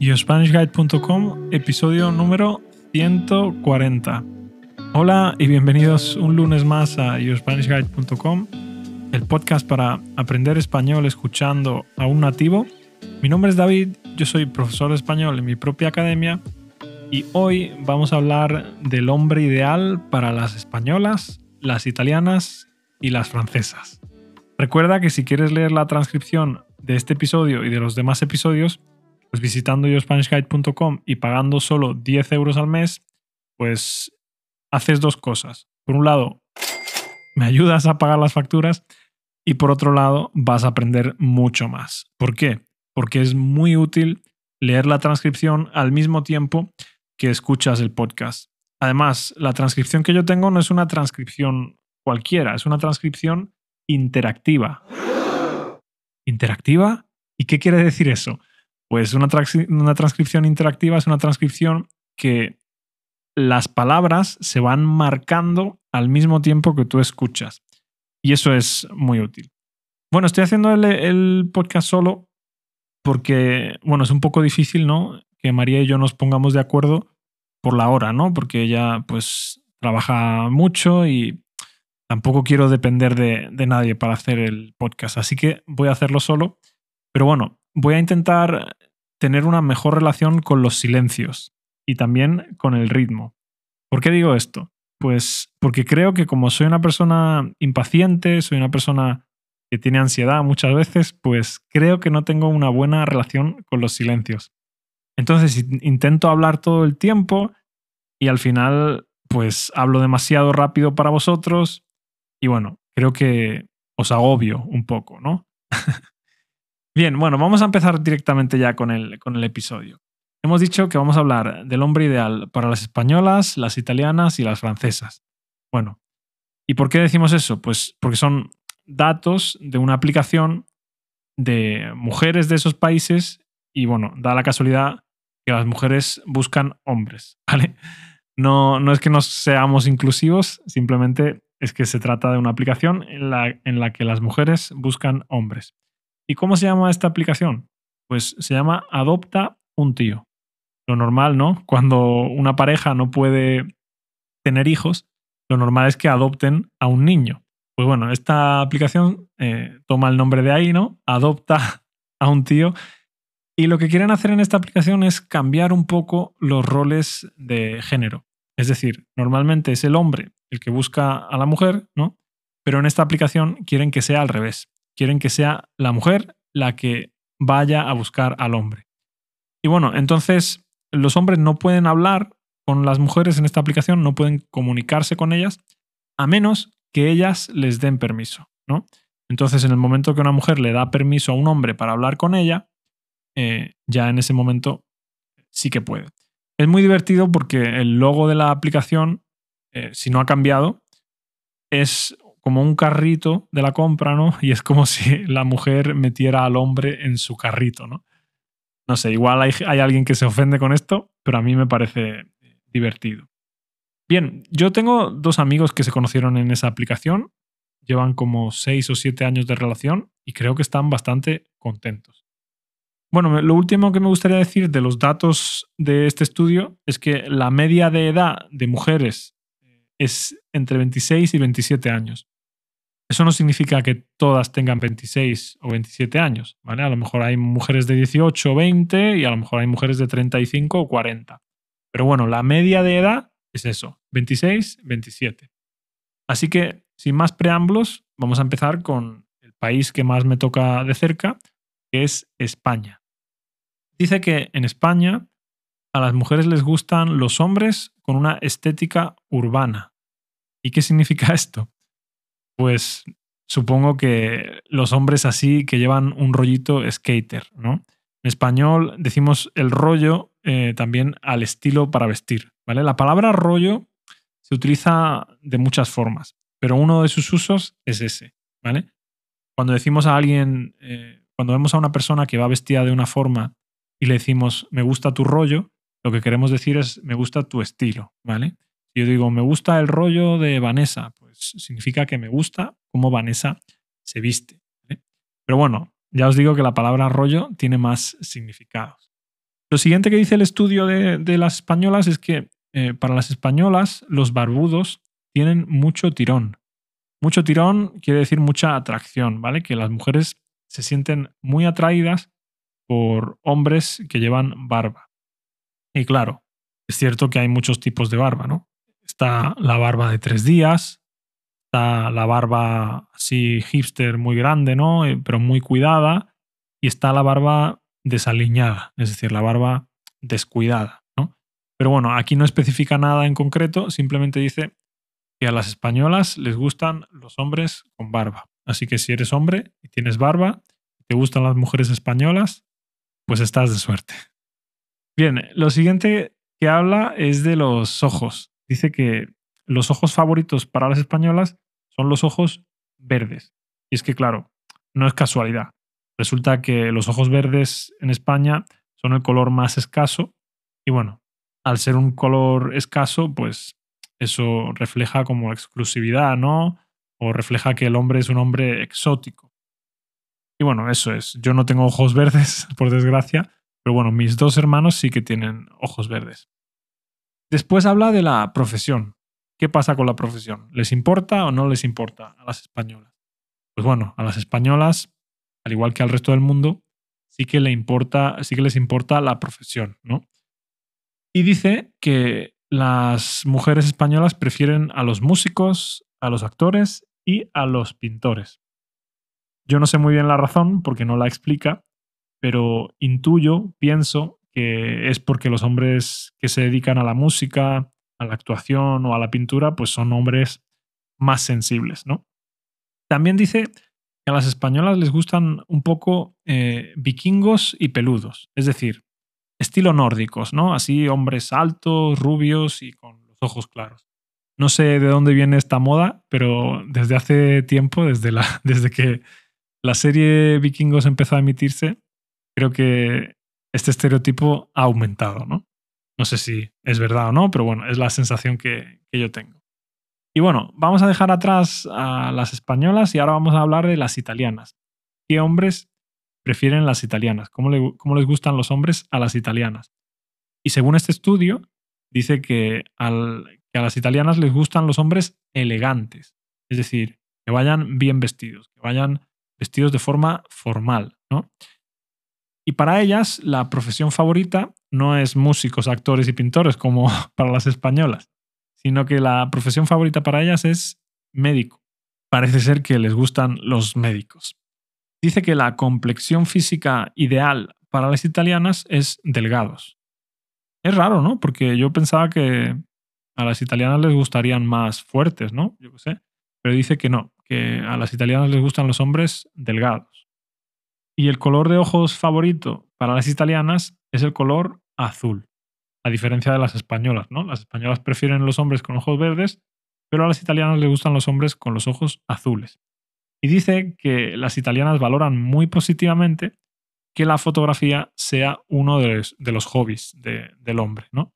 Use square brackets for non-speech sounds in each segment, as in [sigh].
YoSpanishGuide.com, episodio número 140. Hola y bienvenidos un lunes más a YoSpanishGuide.com, el podcast para aprender español escuchando a un nativo. Mi nombre es David, yo soy profesor de español en mi propia academia y hoy vamos a hablar del hombre ideal para las españolas, las italianas y las francesas. Recuerda que si quieres leer la transcripción de este episodio y de los demás episodios, pues visitando YoSpanishGuide.com y pagando solo 10 euros al mes, pues haces dos cosas. Por un lado, me ayudas a pagar las facturas y por otro lado, vas a aprender mucho más. ¿Por qué? Porque es muy útil leer la transcripción al mismo tiempo que escuchas el podcast. Además, la transcripción que yo tengo no es una transcripción cualquiera, es una transcripción interactiva. ¿Interactiva? ¿Y qué quiere decir eso? Pues una, una transcripción interactiva es una transcripción que las palabras se van marcando al mismo tiempo que tú escuchas. Y eso es muy útil. Bueno, estoy haciendo el, podcast solo porque, bueno, es un poco difícil, ¿no? Que María y yo nos pongamos de acuerdo por la hora, ¿no? Porque ella, pues, trabaja mucho y tampoco quiero depender de, de nadie para hacer el podcast. Así que voy a hacerlo solo. Pero bueno, voy a intentar tener una mejor relación con los silencios y también con el ritmo. ¿Por qué digo esto? Pues porque creo que como soy una persona impaciente, soy una persona que tiene ansiedad muchas veces, pues creo que no tengo una buena relación con los silencios. Entonces intento hablar todo el tiempo y al final pues hablo demasiado rápido para vosotros y bueno, creo que os agobio un poco, ¿no? [laughs] Bien, bueno, vamos a empezar directamente ya con el, con el episodio. Hemos dicho que vamos a hablar del hombre ideal para las españolas, las italianas y las francesas. Bueno, ¿y por qué decimos eso? Pues porque son datos de una aplicación de mujeres de esos países y bueno, da la casualidad que las mujeres buscan hombres. [laughs] No, no es que no seamos inclusivos, simplemente es que se trata de una aplicación en la, en la que las mujeres buscan hombres. ¿Y cómo se llama esta aplicación? Pues se llama Adopta un tío. Lo normal, ¿no? Cuando una pareja no puede tener hijos, lo normal es que adopten a un niño. Pues bueno, esta aplicación eh, toma el nombre de ahí, ¿no? Adopta a un tío. Y lo que quieren hacer en esta aplicación es cambiar un poco los roles de género. Es decir, normalmente es el hombre el que busca a la mujer, ¿no? Pero en esta aplicación quieren que sea al revés quieren que sea la mujer la que vaya a buscar al hombre. Y bueno, entonces los hombres no pueden hablar con las mujeres en esta aplicación, no pueden comunicarse con ellas, a menos que ellas les den permiso, ¿no? Entonces, en el momento que una mujer le da permiso a un hombre para hablar con ella, eh, ya en ese momento sí que puede. Es muy divertido porque el logo de la aplicación, eh, si no ha cambiado, es como un carrito de la compra, ¿no? [laughs] Y es como si la mujer metiera al hombre en su carrito, ¿no? No sé, igual hay, hay alguien que se ofende con esto, pero a mí me parece divertido. Bien, yo tengo dos amigos que se conocieron en esa aplicación, llevan como seis o siete años de relación y creo que están bastante contentos. Bueno, lo último que me gustaría decir de los datos de este estudio es que la media de edad de mujeres es entre 26 y 27 años. Eso no significa que todas tengan 26 o 27 años, ¿vale? A lo mejor hay mujeres de 18 o 20 y a lo mejor hay mujeres de 35 o 40. Pero bueno, la media de edad es eso, 26, 27. Así que, sin más preámbulos, vamos a empezar con el país que más me toca de cerca, que es España. Dice que en España a las mujeres les gustan los hombres con una estética urbana. ¿Y qué significa esto? Pues supongo que los hombres así que llevan un rollito skater, ¿no? En español decimos el rollo eh, también al estilo para vestir, ¿vale? La palabra rollo se utiliza de muchas formas, pero uno de sus usos es ese, ¿vale? Cuando decimos a alguien, eh, cuando vemos a una persona que va vestida de una forma y le decimos me gusta tu rollo, lo que queremos decir es me gusta tu estilo, ¿vale? Yo digo me gusta el rollo de Vanessa, significa que me gusta cómo Vanessa se viste. Pero bueno, ya os digo que la palabra rollo tiene más significados. Lo siguiente que dice el estudio de, las españolas es que eh, para las españolas los barbudos tienen mucho tirón. Mucho tirón quiere decir mucha atracción, ¿vale? Que las mujeres se sienten muy atraídas por hombres que llevan barba. Y claro, es cierto que hay muchos tipos de barba, ¿no? Está la barba de tres días, está la barba así hipster muy grande, ¿no? Eh, pero muy cuidada, y está la barba desaliñada, es decir, la barba descuidada, ¿no? Pero bueno, aquí no especifica nada en concreto, simplemente dice que a las españolas les gustan los hombres con barba. Así que si eres hombre y tienes barba, y te gustan las mujeres españolas, pues estás de suerte. Bien, lo siguiente que habla es de los ojos. Dice que los ojos favoritos para las españolas son los ojos verdes. Y es que, claro, no es casualidad. Resulta que los ojos verdes en España son el color más escaso y bueno, al ser un color escaso, pues eso refleja como exclusividad, ¿no? O refleja que el hombre es un hombre exótico. Y bueno, eso es. Yo no tengo ojos [laughs] verdes, por desgracia, pero bueno, mis dos hermanos sí que tienen ojos verdes. Después habla de la profesión. ¿Qué pasa con la profesión? ¿Les importa o no les importa a las españolas? Pues bueno, a las españolas, al igual que al resto del mundo, sí que, le importa, que les importa la profesión, ¿no? Y dice que las mujeres españolas prefieren a los músicos, a los actores y a los pintores. Yo no sé muy bien la razón porque no la explica, pero intuyo, pienso que es porque los hombres que se dedican a la música, a la actuación o a la pintura, pues son hombres más sensibles, ¿no? También dice que a las españolas les gustan un poco eh, vikingos y peludos, es decir, estilo nórdicos, ¿no? Así hombres altos, rubios y con los ojos claros. No sé de dónde viene esta moda, pero desde hace tiempo, desde, la, [laughs] desde que la serie Vikingos empezó a emitirse, creo que este estereotipo ha aumentado, ¿no? No sé si es verdad o no, pero bueno, es la sensación que, yo tengo. Y bueno, vamos a dejar atrás a las españolas y ahora vamos a hablar de las italianas. ¿Qué hombres prefieren las italianas? ¿Cómo, les gustan los hombres a las italianas? Y según este estudio, dice que, que a las italianas les gustan los hombres elegantes, es decir, que vayan bien vestidos, que vayan vestidos de forma formal, ¿no? Y para ellas, la profesión favorita no es músicos, actores y pintores como [laughs] para las españolas, sino que la profesión favorita para ellas es médico. Parece ser que les gustan los médicos. Dice que la complexión física ideal para las italianas es delgados. Es raro, ¿no? Porque yo pensaba que a las italianas les gustarían más fuertes, ¿no? Yo qué sé. Pero dice que no, que a las italianas les gustan los hombres delgados. Y el color de ojos favorito para las italianas es el color azul, a diferencia de las españolas, ¿no? Las españolas prefieren los hombres con ojos verdes, pero a las italianas les gustan los hombres con los ojos azules. Y dice que las italianas valoran muy positivamente que la fotografía sea uno de los, hobbies del hombre, ¿no?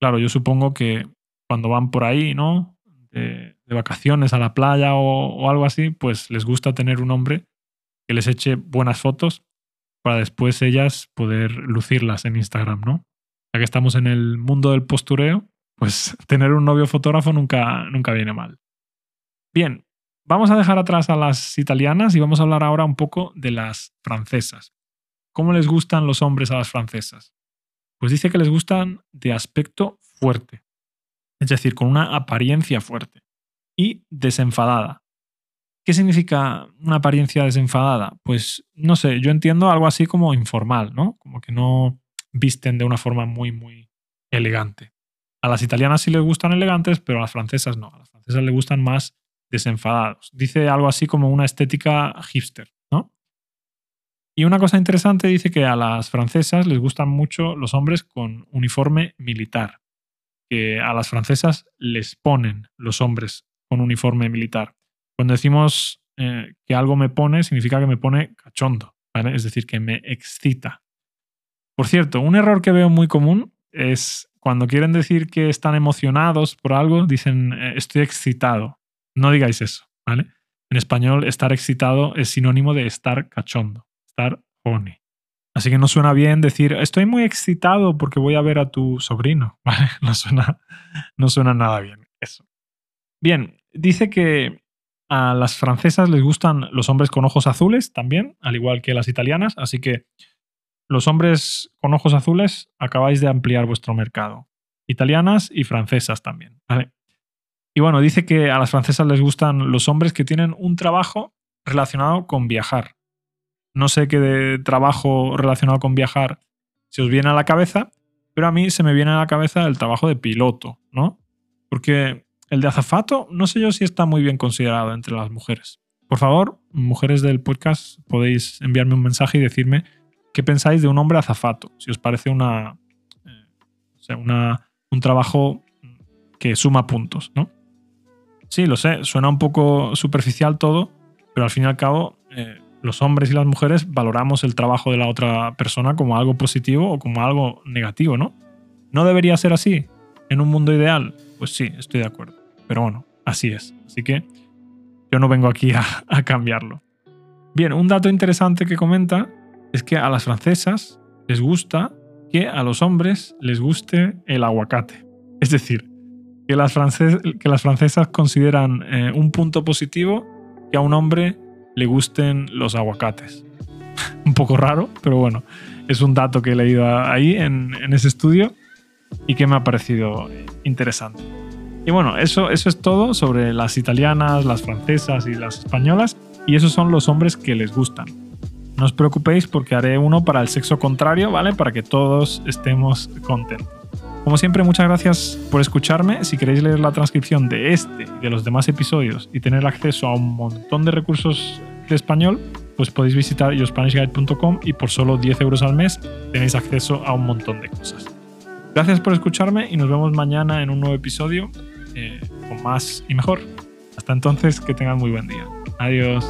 Claro, yo supongo que cuando van por ahí, ¿no? De, vacaciones a la playa o, algo así, pues les gusta tener un hombre que les eche buenas fotos para después ellas poder lucirlas en Instagram, ¿no? Ya que estamos en el mundo del postureo, pues [laughs] tener un novio fotógrafo nunca, nunca viene mal. Bien, vamos a dejar atrás a las italianas y vamos a hablar ahora un poco de las francesas. ¿Cómo les gustan los hombres a las francesas? Pues dice que les gustan de aspecto fuerte, es decir, con una apariencia fuerte y desenfadada. ¿Qué significa una apariencia desenfadada? Pues no sé, yo entiendo algo así como informal, ¿no? Como que no visten de una forma muy, muy elegante. A las italianas sí les gustan elegantes, pero a las francesas no. A las francesas les gustan más desenfadados. Dice algo así como una estética hipster, ¿no? Y una cosa interesante dice que a las francesas les gustan mucho los hombres con uniforme militar. Que a las francesas les ponen los hombres con uniforme militar. Cuando decimos eh, que algo me pone, significa que me pone cachondo, es decir, que me excita. Por cierto, un error que veo muy común es cuando quieren decir que están emocionados por algo, dicen eh, estoy excitado. No digáis eso. En español, estar excitado es sinónimo de estar cachondo, estar horny. Así que no suena bien decir, estoy muy excitado porque voy a ver a tu sobrino. [laughs] No suena, no suena nada bien eso. Bien, dice que a las francesas les gustan los hombres con ojos azules también, al igual que las italianas. Así que los hombres con ojos azules acabáis de ampliar vuestro mercado. Italianas y francesas también. ¿vale? Y bueno, dice que a las francesas les gustan los hombres que tienen un trabajo relacionado con viajar. No sé qué de trabajo relacionado con viajar se os viene a la cabeza, pero a mí se me viene a la cabeza el trabajo de piloto, ¿no? Porque el de azafato, no sé yo si está muy bien considerado entre las mujeres. Por favor, mujeres del podcast, podéis enviarme un mensaje y decirme qué pensáis de un hombre azafato, si os parece una, eh, o sea, una un trabajo que suma puntos, ¿no? Sí, lo sé, suena un poco superficial todo, pero al fin y al cabo eh, los hombres y las mujeres valoramos el trabajo de la otra persona como algo positivo o como algo negativo, ¿no? ¿No debería ser así? ¿En un mundo ideal? Pues sí, estoy de acuerdo. Pero bueno, así es. Así que yo no vengo aquí [laughs] a, cambiarlo. Bien, un dato interesante que comenta es que a las francesas les gusta que a los hombres les guste el aguacate. Es decir, que las, que las francesas consideran eh, un punto positivo que a un hombre le gusten los aguacates. [laughs] un poco raro, pero bueno, es un dato que he leído ahí en, ese estudio y que me ha parecido interesante. Y bueno, eso, eso es todo sobre las italianas, las francesas y las españolas. Y esos son los hombres que les gustan. No os preocupéis porque haré uno para el sexo contrario, ¿vale? Para que todos estemos contentos. Como siempre, muchas gracias por escucharme. Si queréis leer la transcripción de este y de los demás episodios y tener acceso a un montón de recursos de español, pues podéis visitar yourspanishguide.com y por solo 10 euros al mes tenéis acceso a un montón de cosas. Gracias por escucharme y nos vemos mañana en un nuevo episodio eh, con más y mejor. Hasta entonces, que tengan muy buen día. Adiós.